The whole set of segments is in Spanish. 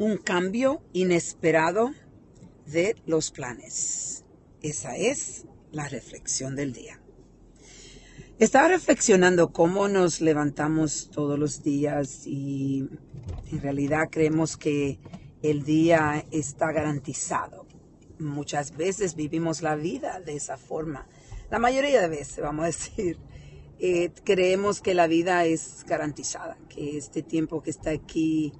un cambio inesperado de los planes. Esa es la reflexión del día. Estaba reflexionando cómo nos levantamos todos los días y en realidad creemos que el día está garantizado. Muchas veces vivimos la vida de esa forma. La mayoría de veces, vamos a decir, eh, creemos que la vida es garantizada, que este tiempo que está aquí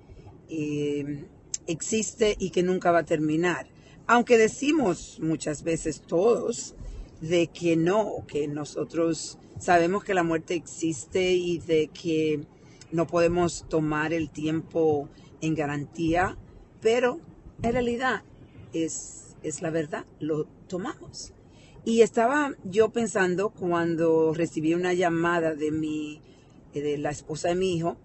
eh, existe y que nunca va a terminar. Aunque decimos muchas veces todos de que no, que nosotros sabemos que la muerte existe y de que no podemos tomar el tiempo en garantía, pero en realidad es, es la verdad, lo tomamos. Y estaba yo pensando cuando recibí una llamada de mi, de la esposa de mi hijo,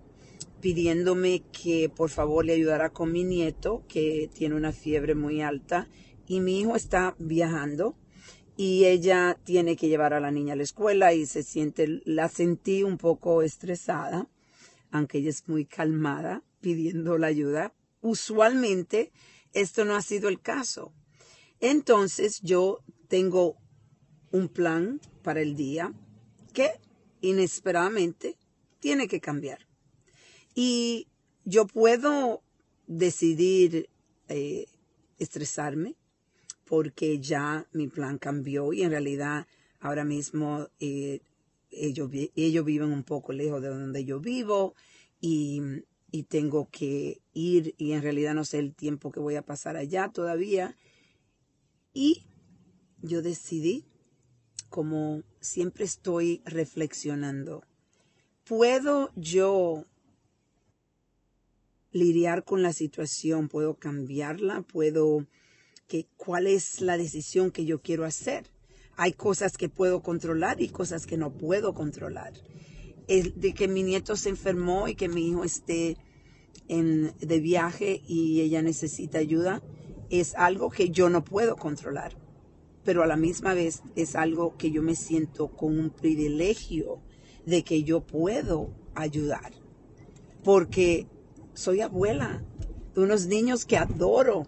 pidiéndome que por favor le ayudara con mi nieto, que tiene una fiebre muy alta, y mi hijo está viajando y ella tiene que llevar a la niña a la escuela y se siente, la sentí un poco estresada, aunque ella es muy calmada pidiendo la ayuda. Usualmente esto no ha sido el caso. Entonces yo tengo un plan para el día que inesperadamente tiene que cambiar. Y yo puedo decidir eh, estresarme porque ya mi plan cambió y en realidad ahora mismo eh, ellos, ellos viven un poco lejos de donde yo vivo y, y tengo que ir y en realidad no sé el tiempo que voy a pasar allá todavía. Y yo decidí como siempre estoy reflexionando, ¿puedo yo lidiar con la situación? ¿Puedo cambiarla? ¿Puedo que cuál es la decisión que yo quiero hacer? Hay cosas que puedo controlar y cosas que no puedo controlar. De que mi nieto se enfermó y que mi hijo esté en, de viaje y ella necesita ayuda es algo que yo no puedo controlar pero a la misma vez es algo que yo me siento con un privilegio de que yo puedo ayudar. Porque soy abuela de unos niños que adoro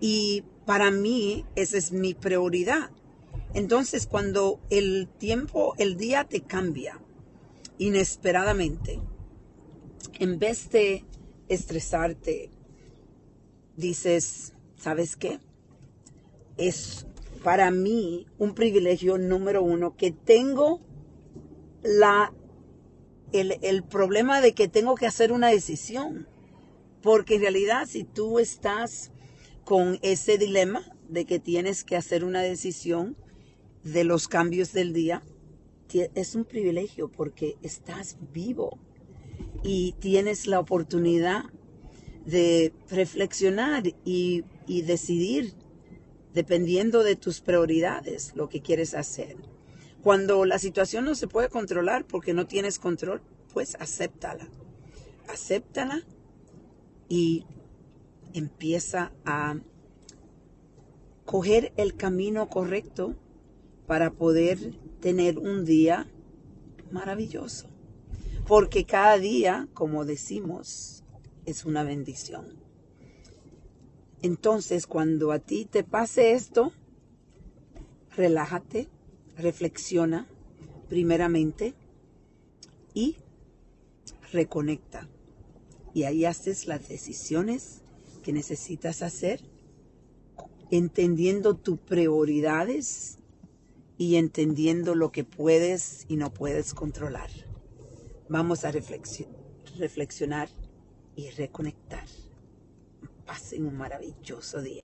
y para mí esa es mi prioridad. Entonces cuando el tiempo, el día te cambia inesperadamente, en vez de estresarte, dices, ¿sabes qué? Es para mí un privilegio número uno que tengo la, el, el problema de que tengo que hacer una decisión. Porque en realidad si tú estás con ese dilema de que tienes que hacer una decisión de los cambios del día, es un privilegio porque estás vivo y tienes la oportunidad de reflexionar y, y decidir dependiendo de tus prioridades, lo que quieres hacer. Cuando la situación no se puede controlar porque no tienes control, pues acéptala. Acéptala y empieza a coger el camino correcto para poder tener un día maravilloso. Porque cada día, como decimos, es una bendición. Entonces, cuando a ti te pase esto, relájate, reflexiona primeramente y reconecta. Y ahí haces las decisiones que necesitas hacer, entendiendo tus prioridades y entendiendo lo que puedes y no puedes controlar. Vamos a reflexionar y reconectar. Pasen un maravilloso día.